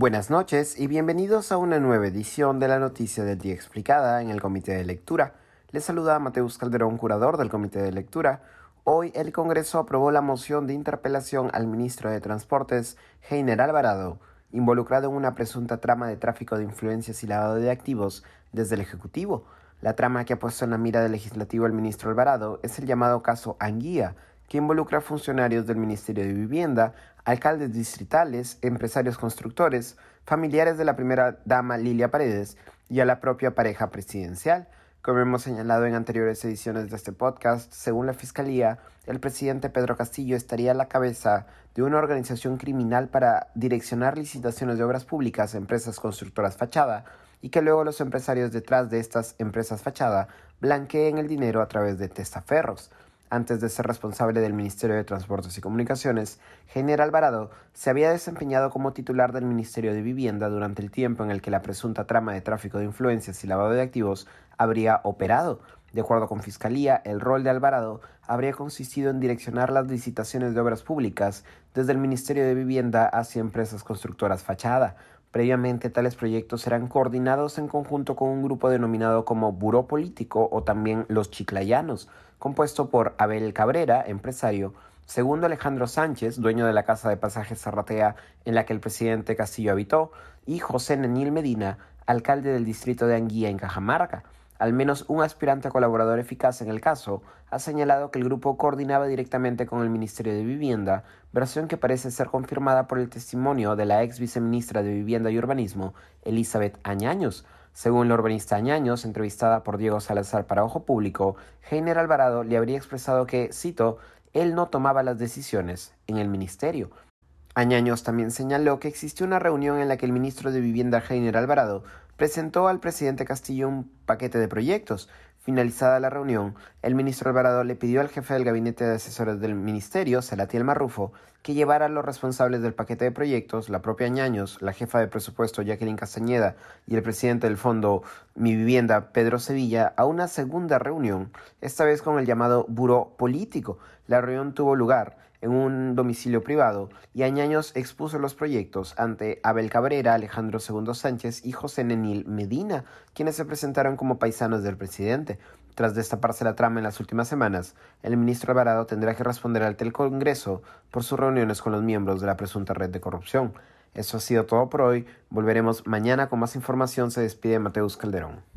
Buenas noches y bienvenidos a una nueva edición de la Noticia del Día Explicada en el Comité de Lectura. Les saluda Mateus Calderón, curador del Comité de Lectura. Hoy el Congreso aprobó la moción de interpelación al ministro de Transportes, Heiner Alvarado, involucrado en una presunta trama de tráfico de influencias y lavado de activos desde el Ejecutivo. La trama que ha puesto en la mira del legislativo el ministro Alvarado es el llamado caso Anguía, que involucra a funcionarios del Ministerio de Vivienda, alcaldes distritales, empresarios constructores, familiares de la primera dama Lilia Paredes y a la propia pareja presidencial. Como hemos señalado en anteriores ediciones de este podcast, según la Fiscalía, el presidente Pedro Castillo estaría a la cabeza de una organización criminal para direccionar licitaciones de obras públicas a empresas constructoras fachada y que luego los empresarios detrás de estas empresas fachada blanqueen el dinero a través de testaferros. Antes de ser responsable del Ministerio de Transportes y Comunicaciones, General Alvarado se había desempeñado como titular del Ministerio de Vivienda durante el tiempo en el que la presunta trama de tráfico de influencias y lavado de activos habría operado. De acuerdo con Fiscalía, el rol de Alvarado habría consistido en direccionar las licitaciones de obras públicas desde el Ministerio de Vivienda hacia empresas constructoras fachada. Previamente, tales proyectos eran coordinados en conjunto con un grupo denominado como Buró Político o también Los Chiclayanos, compuesto por Abel Cabrera, empresario, segundo Alejandro Sánchez, dueño de la casa de pasajes Zarratea en la que el presidente Castillo habitó, y José Nenil Medina, alcalde del distrito de Anguía en Cajamarca. Al menos un aspirante colaborador eficaz en el caso ha señalado que el grupo coordinaba directamente con el Ministerio de Vivienda, versión que parece ser confirmada por el testimonio de la ex viceministra de Vivienda y Urbanismo, Elizabeth Añaños, según la urbanista Añaños, entrevistada por Diego Salazar para Ojo Público, Heiner Alvarado le habría expresado que, cito, él no tomaba las decisiones en el ministerio. Añaños también señaló que existió una reunión en la que el ministro de Vivienda Heiner Alvarado presentó al presidente Castillo un paquete de proyectos, Finalizada la reunión, el ministro Alvarado le pidió al jefe del gabinete de asesores del ministerio, Salatiel Marrufo, que llevara a los responsables del paquete de proyectos, la propia Ñaños, la jefa de presupuesto Jacqueline Castañeda y el presidente del fondo Mi Vivienda, Pedro Sevilla, a una segunda reunión, esta vez con el llamado Buró Político. La reunión tuvo lugar en un domicilio privado y Añaños expuso los proyectos ante Abel Cabrera, Alejandro II Sánchez y José Nenil Medina, quienes se presentaron como paisanos del presidente. Tras destaparse la trama en las últimas semanas, el ministro Alvarado tendrá que responder ante el Congreso por sus reuniones con los miembros de la presunta red de corrupción. Eso ha sido todo por hoy. Volveremos mañana con más información. Se despide Mateus Calderón.